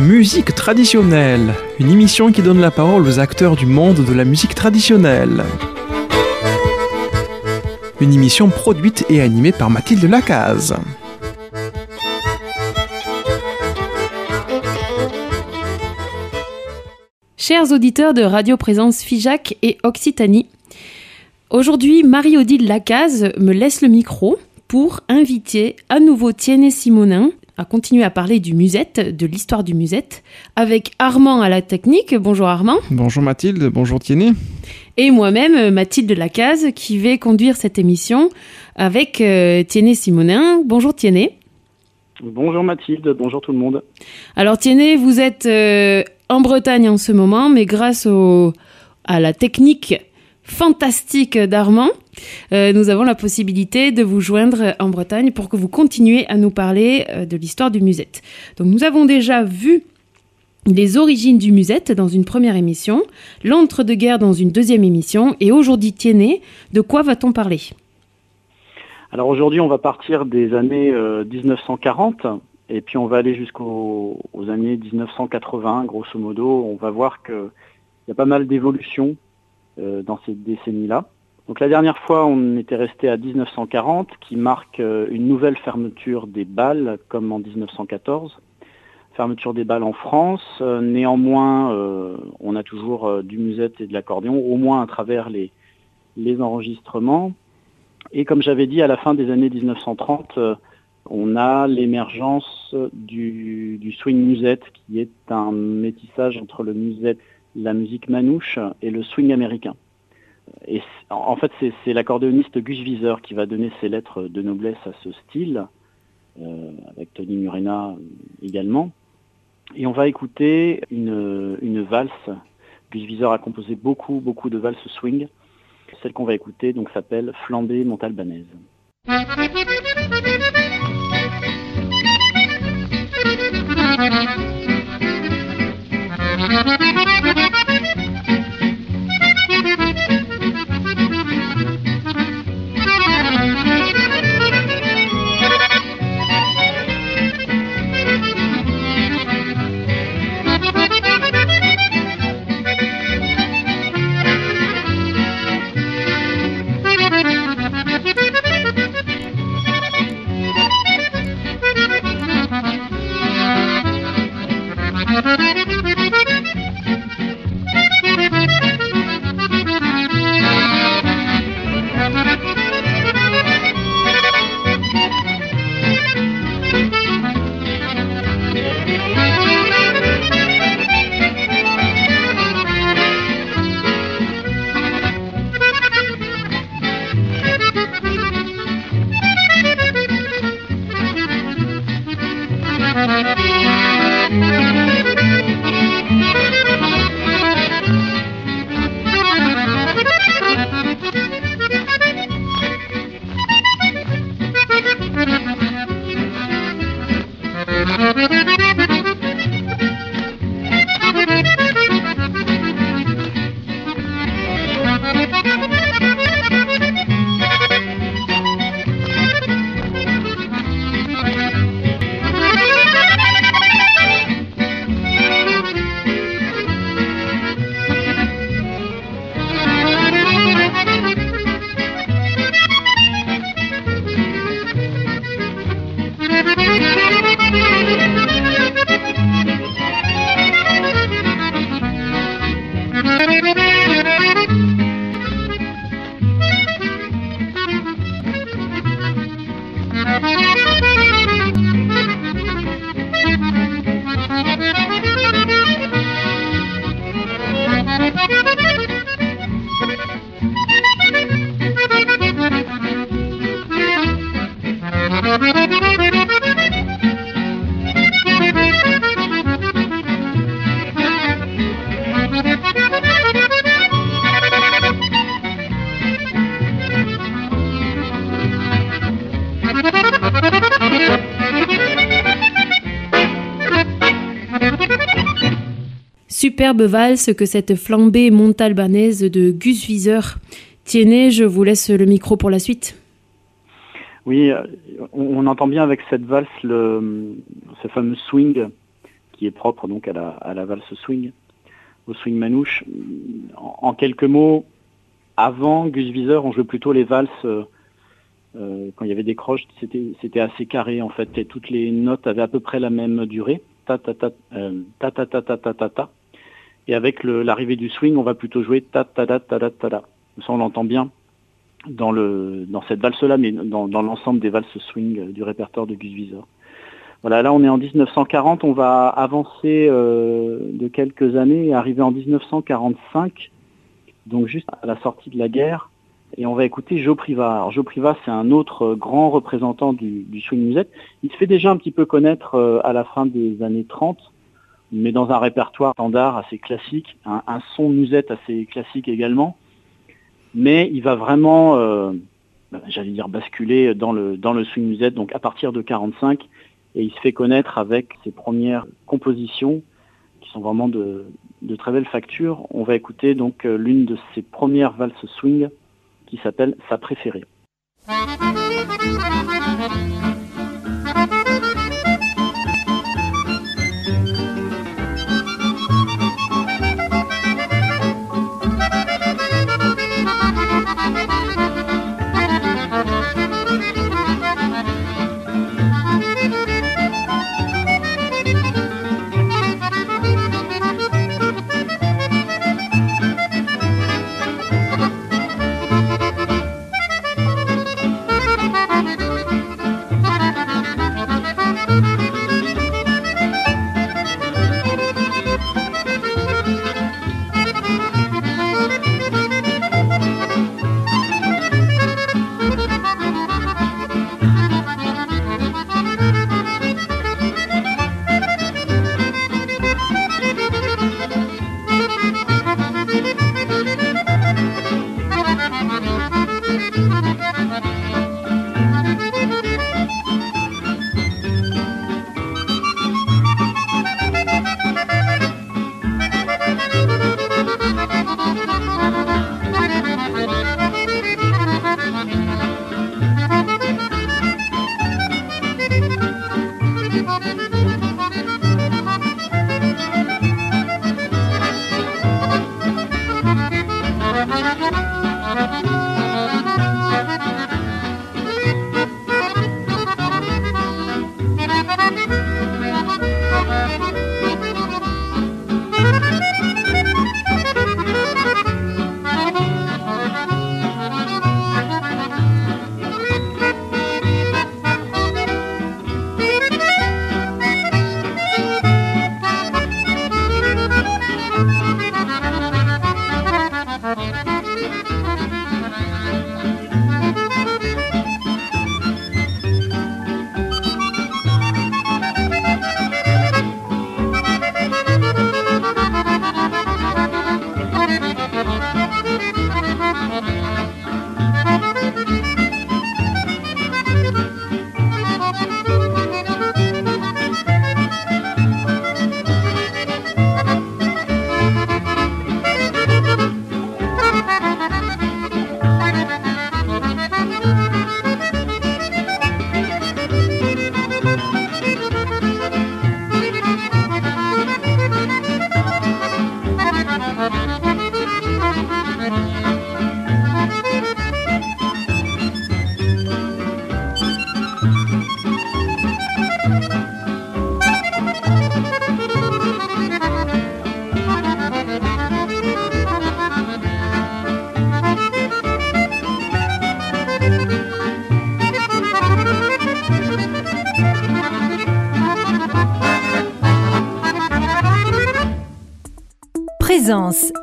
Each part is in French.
Musique traditionnelle, une émission qui donne la parole aux acteurs du monde de la musique traditionnelle. Une émission produite et animée par Mathilde Lacaze. Chers auditeurs de Radio Présence Figeac et Occitanie, aujourd'hui Marie-Odile Lacaze me laisse le micro pour inviter à nouveau Tiennet Simonin à continuer à parler du musette, de l'histoire du musette, avec Armand à la technique. Bonjour Armand. Bonjour Mathilde, bonjour Tiennet. Et moi-même, Mathilde Lacaze, qui vais conduire cette émission avec euh, Simonin. Bonjour Tiennet. Bonjour Mathilde, bonjour tout le monde. Alors Tiennet, vous êtes euh, en Bretagne en ce moment, mais grâce au, à la technique fantastique d'Armand, euh, nous avons la possibilité de vous joindre en Bretagne pour que vous continuiez à nous parler euh, de l'histoire du musette. Donc nous avons déjà vu les origines du musette dans une première émission, l'entre-deux-guerres dans une deuxième émission, et aujourd'hui, Tiennet, de quoi va-t-on parler? Alors aujourd'hui, on va partir des années 1940, euh, et puis on va aller jusqu'aux années 1980, grosso modo. On va voir qu'il y a pas mal d'évolutions dans ces décennies-là. Donc la dernière fois, on était resté à 1940, qui marque euh, une nouvelle fermeture des balles, comme en 1914. Fermeture des balles en France. Euh, néanmoins, on a toujours du musette et de l'accordéon, au moins à travers les, enregistrements. Et comme j'avais dit, à la fin des années 1930, on a l'émergence du, swing musette, qui est un métissage entre le musette la musique manouche et le swing américain. En fait, c'est l'accordéoniste Gus Wieser qui va donner ses lettres de noblesse à ce style, euh, avec Tony Murena également. Et on va écouter une, valse. Gus Wieser a composé beaucoup, beaucoup de valses swing. Celle qu'on va écouter donc s'appelle Flambée Montalbanaise. Superbe valse que cette flambée montalbanaise de Gus Viseur. Tiennet, je vous laisse le micro pour la suite. Oui, on, entend bien avec cette valse ce fameux swing qui est propre donc à la, valse swing, au swing manouche. En, quelques mots, avant Gus Viseur, on jouait plutôt les valses euh, quand il y avait des croches, c'était assez carré en fait. Et toutes les notes avaient à peu près la même durée. Ta ta ta euh, ta ta ta ta ta et avec l'arrivée du swing, on va plutôt jouer ta ta ta ta ta ta. Ça, on l'entend bien dans cette valse-là, mais dans, l'ensemble des valses swing du répertoire de Gus Visor. Voilà, là on est en 1940, on va avancer euh, de quelques années et arriver en 1945, donc juste à la sortie de la guerre, et on va écouter Joe Priva. Alors Joe Priva, c'est un autre grand représentant du, swing musette. Il se fait déjà un petit peu connaître euh, à la fin des années 30, mais dans un répertoire standard assez classique, un, son musette assez classique également mais il va vraiment, euh, bah, j'allais dire, basculer dans le, dans le swing musette, donc à partir de 45, et il se fait connaître avec ses premières compositions qui sont vraiment de, de très belles factures. On va écouter donc euh, l'une de ses premières valses swing qui s'appelle Sa préférée.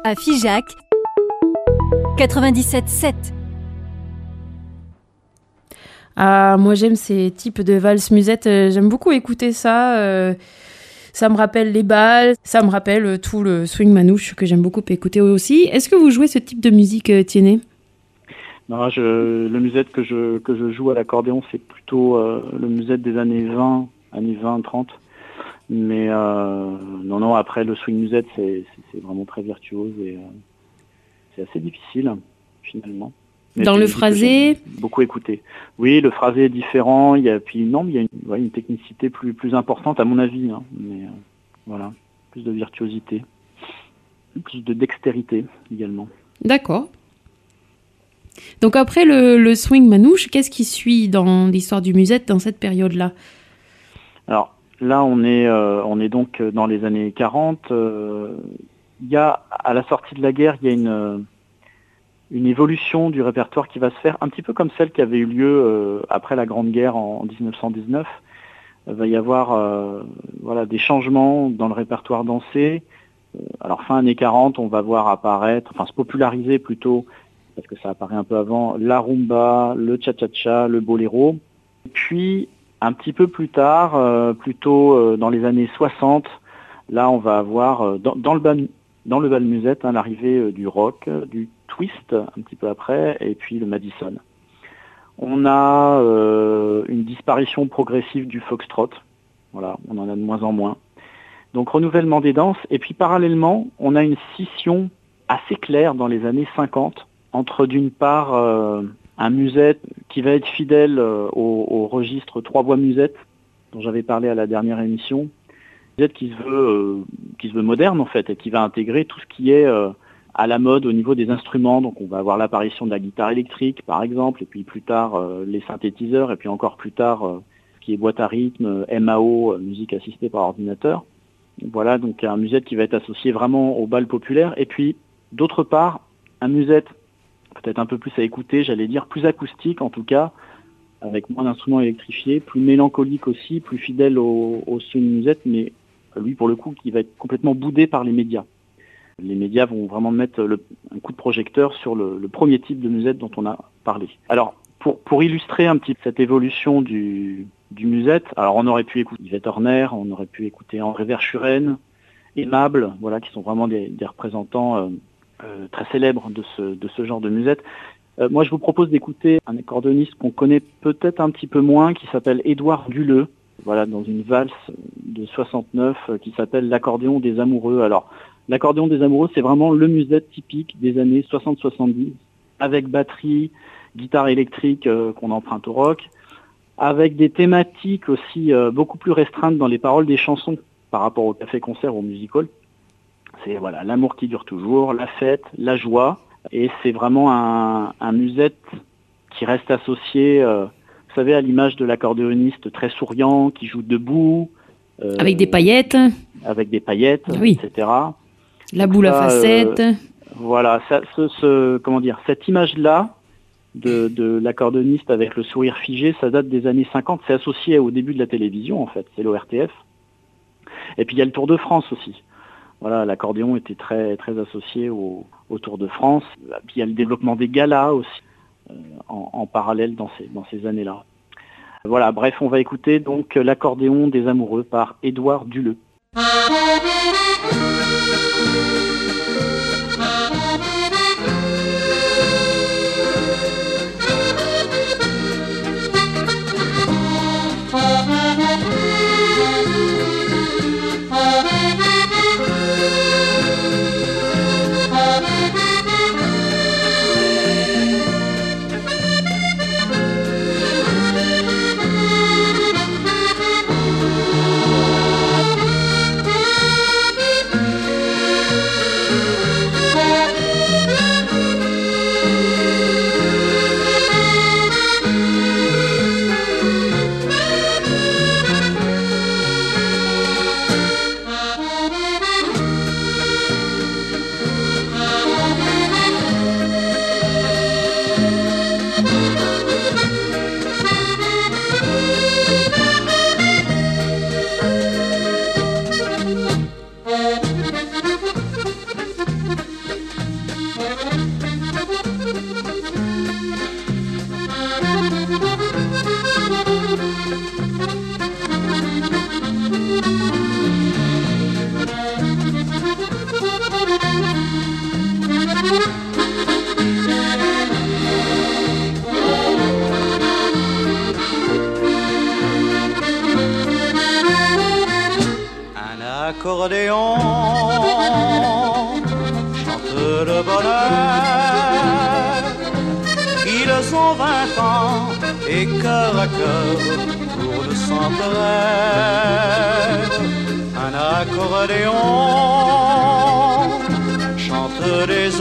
À Figeac 97.7. Ah, moi j'aime ces types de valses musettes, euh, j'aime beaucoup écouter ça. Euh, ça me rappelle les balles, ça me rappelle euh, tout le swing manouche que j'aime beaucoup écouter aussi. Est-ce que vous jouez ce type de musique, Tiennet? Non, je, le musette que je, que je joue à l'accordéon, c'est plutôt le musette des années 20, années 20, 30. Mais euh, non, non, après le swing musette, c'est vraiment très virtuose et euh, c'est assez difficile finalement. Dans le phrasé Beaucoup écouté. Oui, le phrasé est différent. Il y a, puis non, il y a une, une technicité plus, plus importante à mon avis. Hein, mais, euh, Voilà, plus de virtuosité, plus de dextérité également. D'accord. Donc après le, swing manouche, qu'est-ce qui suit dans l'histoire du musette dans cette période-là? Alors là, on est, euh, on est donc dans les années 40. Euh, il y a, à la sortie de la guerre, il y a une, une évolution du répertoire qui va se faire, un petit peu comme celle qui avait eu lieu euh, après la Grande Guerre en, 1919. Il va y avoir voilà, des changements dans le répertoire dansé. alors fin années 40, on va voir apparaître, enfin se populariser plutôt parce que ça apparaît un peu avant, la rumba, le cha-cha-cha, le boléro. Puis, un petit peu plus tard, euh, plutôt euh, dans les années 60, là, on va avoir euh, dans, le bal, hein, l'arrivée du rock, du twist un petit peu après, et puis le Madison. On a une disparition progressive du foxtrot. Voilà, on en a de moins en moins. Donc renouvellement des danses. Et puis parallèlement, on a une scission assez claire dans les années 50 entre d'une part un musette qui va être fidèle euh, au, registre trois voix musette dont j'avais parlé à la dernière émission, musette qui se veut euh, qui se veut moderne en fait et qui va intégrer tout ce qui est à la mode au niveau des instruments. Donc on va avoir l'apparition de la guitare électrique par exemple, et puis plus tard les synthétiseurs, et puis encore plus tard ce qui est boîte à rythme, MAO, musique assistée par ordinateur. Voilà donc un musette qui va être associé vraiment au bal populaire. Et puis d'autre part, un musette peut-être un peu plus à écouter, j'allais dire plus acoustique en tout cas, avec moins d'instruments électrifiés, plus mélancolique aussi, plus fidèle au, au musette, mais lui pour le coup qui va être complètement boudé par les médias. Les médias vont vraiment mettre un coup de projecteur sur le, premier type de musette dont on a parlé. Alors pour, pour illustrer un petit peu cette évolution du, musette, alors on aurait pu écouter Yvette Horner, on aurait pu écouter André Verschuren, Aimable, voilà, qui sont vraiment des, représentants euh, très célèbre de ce, de ce genre de musette. Euh, moi, je vous propose d'écouter un accordéoniste qu'on connaît peut-être un petit peu moins, qui s'appelle Édouard Duleux, voilà, dans une valse de 69 euh, qui s'appelle l'accordéon des amoureux. Alors, l'accordéon des amoureux, c'est vraiment le musette typique des années 60-70, avec batterie, guitare électrique qu'on emprunte au rock, avec des thématiques aussi beaucoup plus restreintes dans les paroles des chansons par rapport au café-concert ou au musical. C'est voilà l'amour qui dure toujours, la fête, la joie. Et c'est vraiment un, musette qui reste associé, euh, vous savez, à l'image de l'accordéoniste très souriant, qui joue debout. Euh, avec des paillettes. Avec des paillettes, oui. etc. La boule à facettes. Euh, voilà, ça, ce, comment dire, cette image-là de, de l'accordéoniste avec le sourire figé, ça date des années 50. C'est associé au début de la télévision, en fait. C'est l'ORTF. Et puis il y a le Tour de France aussi voilà, l'accordéon était très, très associé au, Tour de France. Il y a le développement des galas aussi euh, en, parallèle dans ces, dans ces années-là. Voilà, bref, on va écouter donc l'accordéon des amoureux par Édouard Duleux.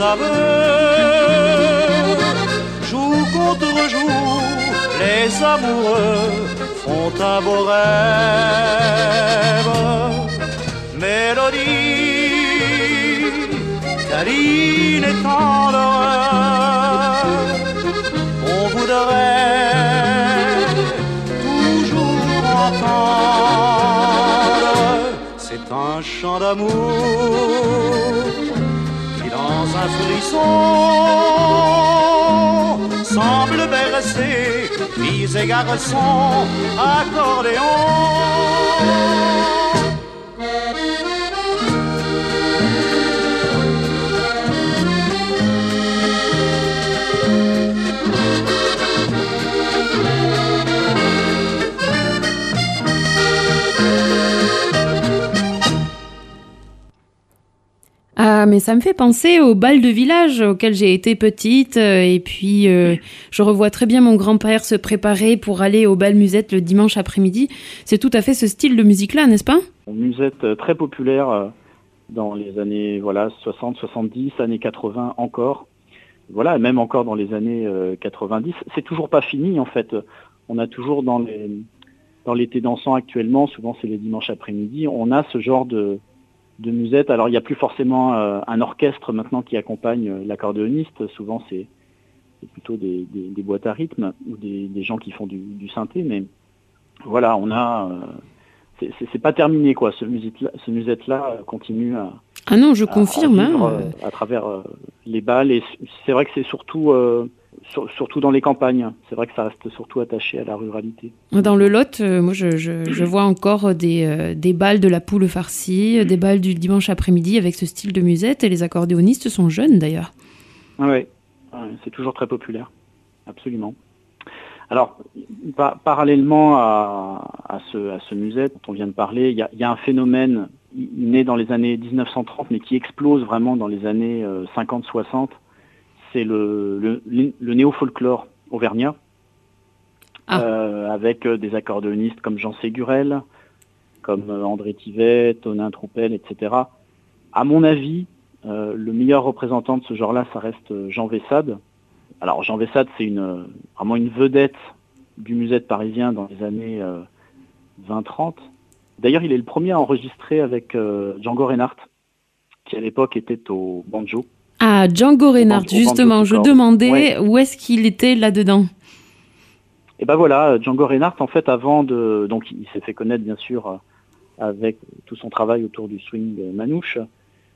Des aveux, joue contre joue, les amoureux font un beau rêve. Mélodie, câline et tendreur, on voudrait toujours entendre. C'est un chant d'amour un frisson semble bercer filles et garçons, accordéon. Mais ça me fait penser au bal de village auquel j'ai été petite. euh, et puis, euh, je revois très bien mon grand-père se préparer pour aller au bal musette le dimanche après-midi. C'est tout à fait ce style de musique-là, n'est-ce pas? Musette euh, très populaire dans les années voilà 60, 70, années 80 encore. Voilà, et même encore dans les années euh, 90. C'est toujours pas fini en fait. On a toujours dans les dans l'été dansant actuellement, souvent c'est les dimanches après-midi, on a ce genre de de musette. Alors il n'y a plus forcément euh, un orchestre maintenant qui accompagne euh, l'accordéoniste. Souvent c'est plutôt des, des- des boîtes à rythme ou des, des gens qui font du, du synthé. Mais voilà, on a euh, c'est- pas terminé quoi. Ce musette-là, ce musette-là euh, continue à, Ah non, je à- confirme. hein, vivre, à travers les balles. Et c'est vrai que c'est surtout euh, sur- surtout dans les campagnes. C'est vrai que ça reste surtout attaché à la ruralité. Dans le Lot, euh, moi, je, je- je vois encore des, euh, des balles de la poule farcie, euh, des balles du dimanche après-midi avec ce style de musette. Et les accordéonistes sont jeunes, d'ailleurs. Ah ouais, Ouais, c'est toujours très populaire, absolument. Alors, pa- parallèlement à, à ce, à ce musette dont on vient de parler, il y y a un phénomène né dans les années 1930, mais qui explose vraiment dans les années euh, 50-60. C'est le, le, le- le néo-folklore auvergnat, Ah. euh, avec euh, des accordéonistes comme Jean Ségurel, comme euh, André Tivet, Tonin Troupel, etc. À mon avis, euh, le meilleur représentant de ce genre-là, ça reste Jean Vessade. Alors Jean Vessade, c'est une, vraiment une vedette du musette parisien dans les années euh, 20-30. D'ailleurs, il est le premier à enregistrer avec Django Reinhardt, qui à l'époque était au banjo. Ah, Django Reinhardt, justement, je demandais Ouais. où est-ce qu'il était là-dedans. Et ben voilà, Django Reinhardt, en fait, avant de, donc il s'est fait connaître bien sûr avec tout son travail autour du swing manouche,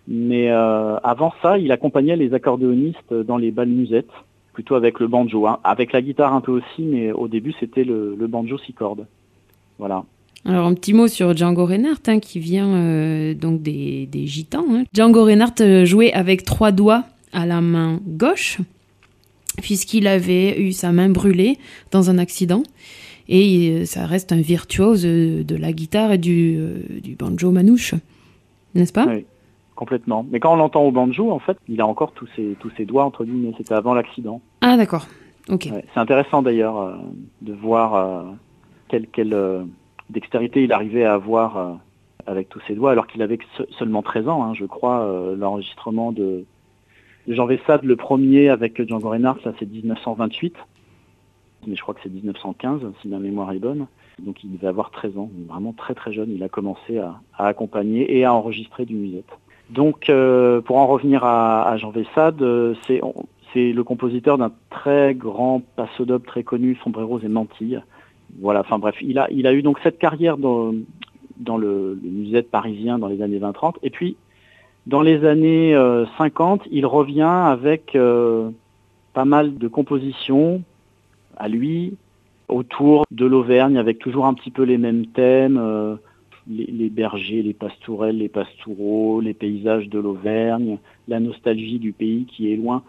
mais euh, avant ça, il accompagnait les accordéonistes dans les bals musettes, plutôt avec le banjo, hein, avec la guitare un peu aussi, mais au début c'était le, le banjo six cordes. Voilà. Alors, un petit mot sur Django Reinhardt, hein, qui vient euh, donc des, des Gitans. hein. Django Reinhardt euh, jouait avec trois doigts à la main gauche, puisqu'il avait eu sa main brûlée dans un accident. Et euh, ça reste un virtuose de la guitare et du, du banjo manouche. N'est-ce pas? Oui, complètement. Mais quand on l'entend au banjo, en fait, il a encore tous ses, tous ses doigts entre guillemets. C'était avant l'accident. Ah, d'accord. Ok. Ouais, C'est intéressant d'ailleurs euh, de voir euh, euh, dextérité il arrivait à avoir euh, avec tous ses doigts, alors qu'il avait seulement 13 ans, hein, je crois, euh, l'enregistrement de, Jean Vessade, le premier avec Django Reinhardt, ça c'est 1928, mais je crois que c'est 1915, si ma mémoire est bonne. Donc il devait avoir 13 ans, vraiment très très jeune, il a commencé à, accompagner et à enregistrer du musette. Donc euh, pour en revenir à, Jean Vessade, c'est le compositeur d'un très grand passodoble très connu, Sombreros et Mantilles. Voilà, enfin bref, il a, eu donc cette carrière dans, le, le musette parisien dans les années 20-30. Et puis, dans les années euh, 50, il revient avec euh, pas mal de compositions à lui autour de l'Auvergne, avec toujours un petit peu les mêmes thèmes, euh, les, bergers, les pastourelles, les pastoureaux, les paysages de l'Auvergne, la nostalgie du pays qui est loin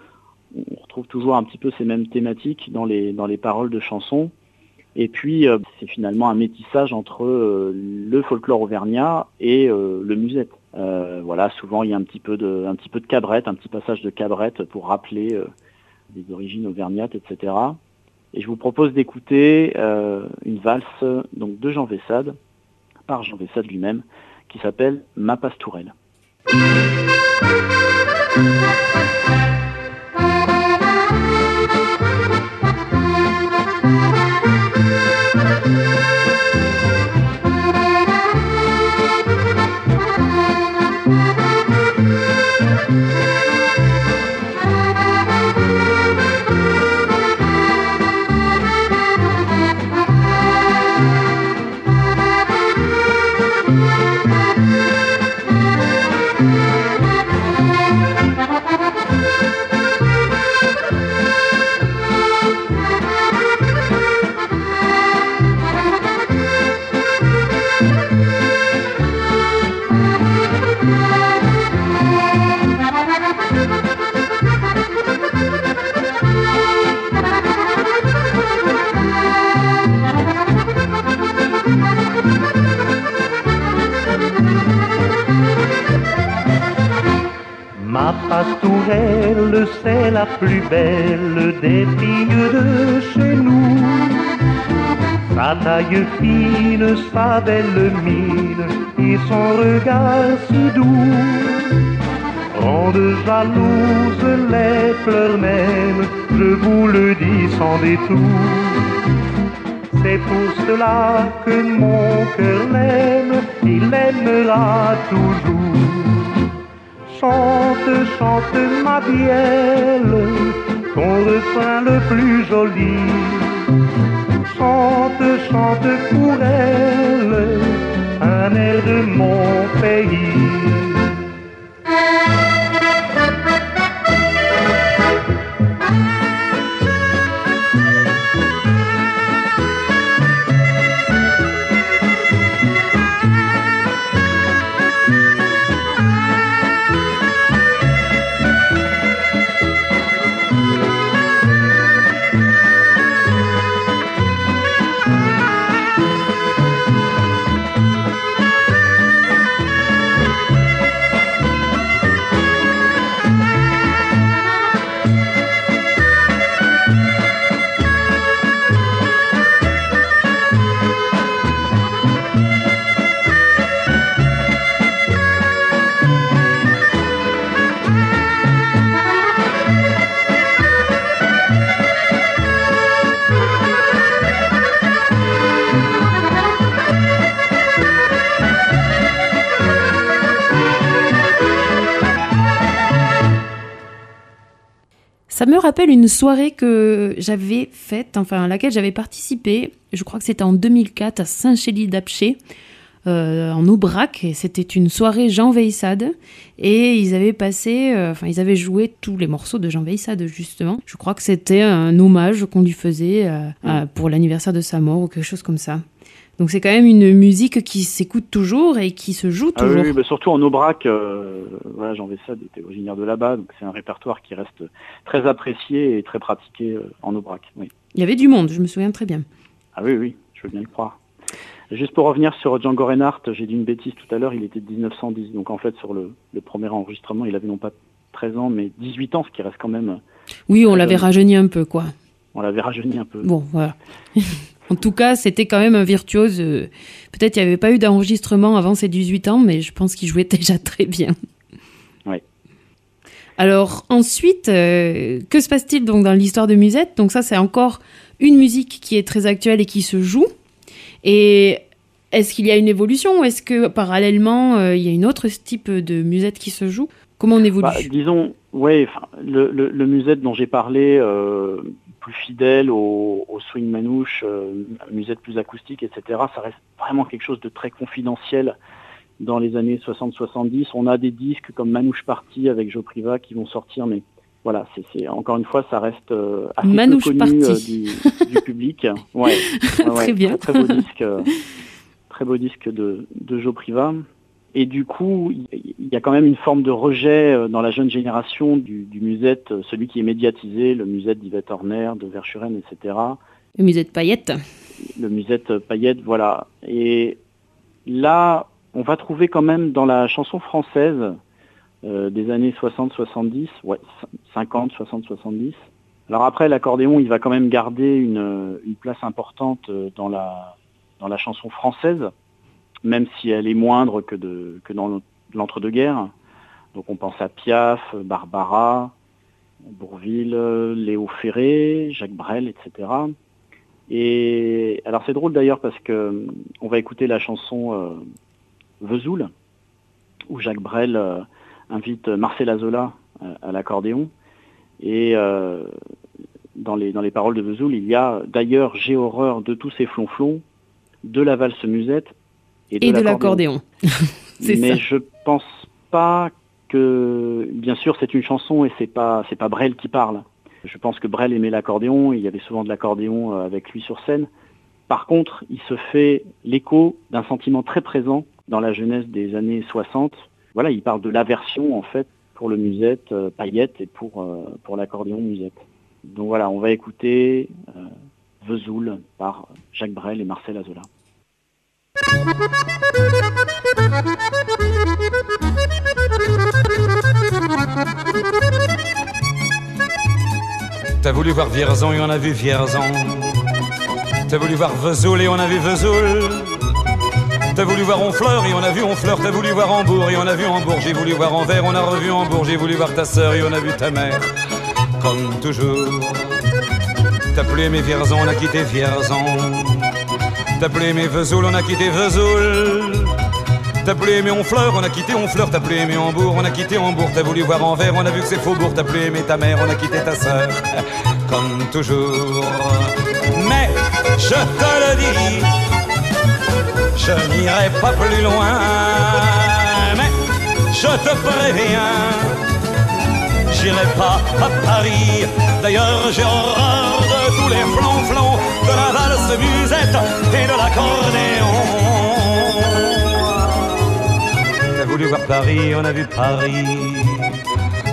on retrouve toujours un petit peu ces mêmes thématiques dans les paroles de chansons. Et puis, euh, c'est finalement un métissage entre euh, le folklore auvergnat et euh, le musette. Voilà, souvent il y a un petit peu de, un petit peu de cabrette, un petit passage de cabrette pour rappeler les origines auvergnates, etc. Et je vous propose d'écouter une valse donc de Jean Vessade, par Jean Vessade lui-même, qui s'appelle Ma Pastourelle. C'est la plus belle des filles de chez nous. Sa taille fine, sa belle mine et son regard si doux rendent jalouse les fleurs même, je vous le dis sans détour. C'est pour cela que mon cœur l'aime, il l'aimera toujours. Chante, chante ma bielle, ton refrain le plus joli. Chante, chante pour elle, un air de mon pays. Me rappelle une soirée que j'avais faite, enfin à laquelle j'avais participé. Je crois que c'était en 2004 à Saint-Chély-d'Apché, euh, en Aubrac. Et c'était une soirée Jean Veissade. Et ils avaient passé, euh, enfin ils avaient joué tous les morceaux de Jean Veissade justement. Je crois que c'était un hommage qu'on lui faisait euh, à- pour l'anniversaire de sa mort ou quelque chose comme ça. Donc c'est quand même une musique qui s'écoute toujours et qui se joue Ah oui, toujours. oui, bah, surtout en Aubrac, euh, voilà, Jean Vessade était originaire de là-bas, donc c'est un répertoire qui reste très apprécié et très pratiqué euh, en Aubrac. Oui. Il y avait du monde, je me souviens très bien. Ah oui, oui, je veux bien le croire. Juste pour revenir sur Django Reinhardt, j'ai dit une bêtise tout à l'heure, il était de 1910, donc en fait sur le, le premier enregistrement, il avait non pas 13 ans, mais 18 ans, ce qui reste quand même, Oui, on l'avait rajeuni un peu, quoi. on l'avait rajeuni un peu. Bon, voilà. en tout cas, c'était quand même un virtuose. Peut-être qu'il n'y avait pas eu d'enregistrement avant ses 18 ans, mais je pense qu'il jouait déjà très bien. Ouais. Alors ensuite, euh, que se passe-t-il donc dans l'histoire de Musette? Donc ça, c'est encore une musique qui est très actuelle et qui se joue. Et est-ce qu'il y a une évolution? Ou est-ce que parallèlement, euh, il y a une autre type de musette qui se joue? Comment on évolue? Bah, disons, le, le, le musette dont j'ai parlé, euh, plus fidèle au, au swing manouche, euh, musette plus acoustique, etc., ça reste vraiment quelque chose de très confidentiel dans les années 60-70. On a des disques comme Manouche Party avec Joe Priva qui vont sortir, mais voilà, c'est encore une fois, ça reste euh, assez peu Manouche connu Party. euh, du, du public. Ouais, Très bien. Très, beau disque, euh, très beau disque de, de Joe Priva. Et du coup, il y a quand même une forme de rejet euh, dans la jeune génération du, du musette, euh, celui qui est médiatisé, le musette d'Yvette Horner, de Verschuren, etc. Le musette paillette. Le musette paillette, voilà. Et là, on va trouver quand même dans la chanson française euh, des années 60-70, ouais, 50, 60, 70. Alors après, l'accordéon, il va quand même garder une, une place importante dans la, dans la chanson française. Même si elle est moindre que, dans l'entre-deux-guerres. Donc on pense à Piaf, Barbara, Bourville, Léo Ferré, Jacques Brel, etc. Et alors c'est drôle d'ailleurs parce que on va écouter la chanson euh, Vesoul, où Jacques Brel euh, invite Marcel Azola euh, à l'accordéon. Et dans, les, dans les paroles de Vesoul, il y a d'ailleurs j'ai horreur de tous ces flonflons, de la valse musette et de, l'accordéon. Mais je pense pas que, bien sûr, c'est une chanson et c'est pas c'est pas Brel qui parle. Je pense que Brel aimait l'accordéon, il y avait souvent de l'accordéon euh, avec lui sur scène. Par contre, il se fait l'écho d'un sentiment très présent dans la jeunesse des années 60. Voilà, il parle de l'aversion en fait pour le musette euh, paillette et pour, euh, pour l'accordéon musette. Donc voilà, on va écouter Vesoul par Jacques Brel et Marcel Azola. T'as voulu voir Vierzon et on a vu Vierzon. T'as voulu voir Vesoul et on a vu Vesoul. T'as voulu voir Honfleur et on a vu Honfleur. T'as voulu voir Hambourg et on a vu Hambourg. J'ai voulu voir Anvers, on a revu Hambourg. J'ai voulu voir ta sœur et on a vu ta mère. Comme toujours. T'as plus aimé Vierzon, on a quitté Vierzon. T'as plus aimé Vesoul, on a quitté Vesoul. T'as plus aimé Honfleur, on a quitté Honfleur, t'as plus aimé Hambourg, on a quitté Hambourg, t'as voulu voir Anvers, on a vu que c'est Faubourg, t'as plus aimé ta mère, on a quitté ta sœur, comme toujours. Mais je te le dis, je n'irai pas plus loin, mais je te préviens, j'irai pas à Paris. D'ailleurs, j'ai horreur tous les flonflons, de la valse musette et de l'accordéon. T'as voulu voir Paris, on a vu Paris.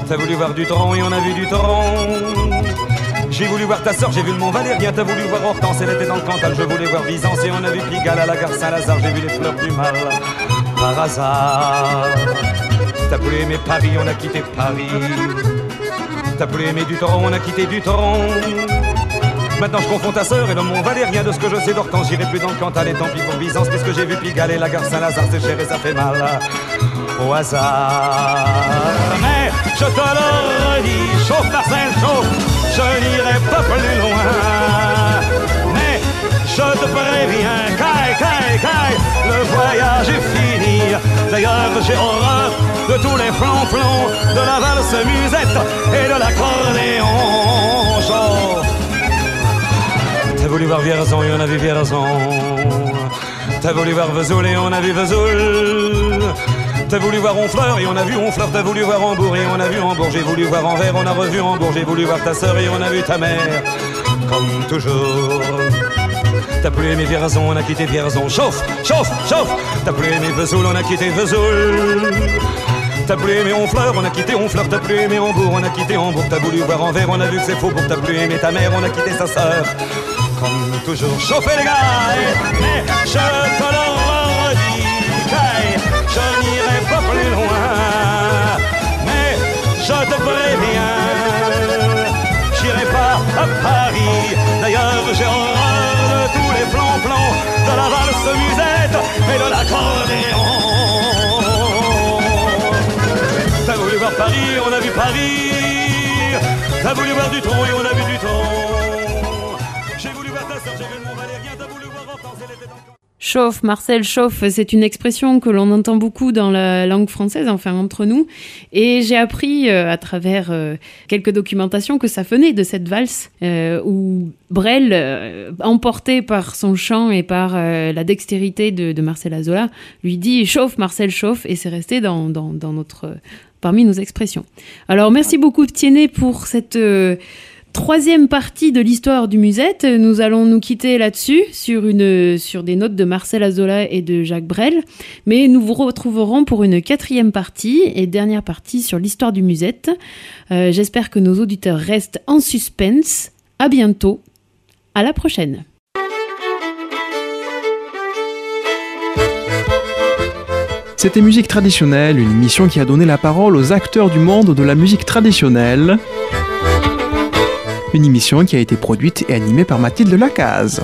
T'as voulu voir du tronc et on a vu du tronc. J'ai voulu voir ta soeur, j'ai vu le Mont Valérien. T'as voulu voir Hortense, elle était dans le Cantal. Je voulais voir Byzance et on a vu Pigalle à la gare Saint-Lazare. J'ai vu les fleurs du mal par hasard. T'as voulu aimer Paris, on a quitté Paris. T'as voulu aimer du tronc, on a quitté du tronc. Maintenant je confonds ta sœur et le Mont Valérien de ce que je sais d'Hortense. J'irai plus dans le Cantal et tant pis pour Byzance, puisque j'ai vu Pigalle et la gare Saint-Lazare. C'est cher et ça fait mal au hasard. Mais je te le redis, chauffe Marcel, chauffe, je n'irai pas plus loin. Mais je te préviens, caille, caille, caille, le voyage est fini. D'ailleurs, j'ai horreur de tous les flonflons, de la valse musette et de l'accordéon. Chauffe. T'as voulu voir Vierzon et on a vu Vierzon. T'as voulu voir Vesoul et on a vu Vesoul. T'as voulu voir Honfleur et on a vu Honfleur. T'as voulu voir Hambourg et on a vu Hambourg. J'ai voulu voir Anvers, on a revu Hambourg. J'ai voulu voir ta sœur et on a vu ta mère. Comme toujours. T'as plus aimé Vierzon, on a quitté Vierzon. Chauffe, chauffe, chauffe. T'as plus aimé Vesoul, on a quitté Vesoul. T'as plus aimé Honfleur, on a quitté Honfleur. T'as plus aimé Hambourg, on a quitté Hambourg. T'as voulu voir Anvers, on a vu que c'est faux. Pour t'as plus aimé ta mère, on a quitté sa sœur comme toujours chauffer les gars. Mais je te le redis, je n'irai pas plus loin. Mais je te préviens, j'irai pas à Paris. D'ailleurs, j'ai horreur de tous les plans-plans, de la valse musette et de l'accordéon. T'as voulu voir Paris, on a vu Paris. T'as voulu voir du tronc et on a vu du tronc. Chauffe, Marcel chauffe, c'est une expression que l'on entend beaucoup dans la langue française, enfin entre nous. Et j'ai appris euh, à travers euh, quelques documentations que ça venait de cette valse euh, où Brel, emporté par son chant et par la dextérité de, Marcel Azola, lui dit chauffe, Marcel chauffe, et c'est resté dans, notre parmi nos expressions. Alors merci beaucoup Tiennet pour cette troisième partie de l'histoire du musette. Nous allons nous quitter là-dessus, sur, des notes de Marcel Azola et de Jacques Brel. Mais nous vous retrouverons pour une quatrième partie et dernière partie sur l'histoire du musette. Euh, j'espère que nos auditeurs restent en suspense. À bientôt. À la prochaine. C'était Musique traditionnelle, une émission qui a donné la parole aux acteurs du monde de la musique traditionnelle une émission qui a été produite et animée par Mathilde Lacaze.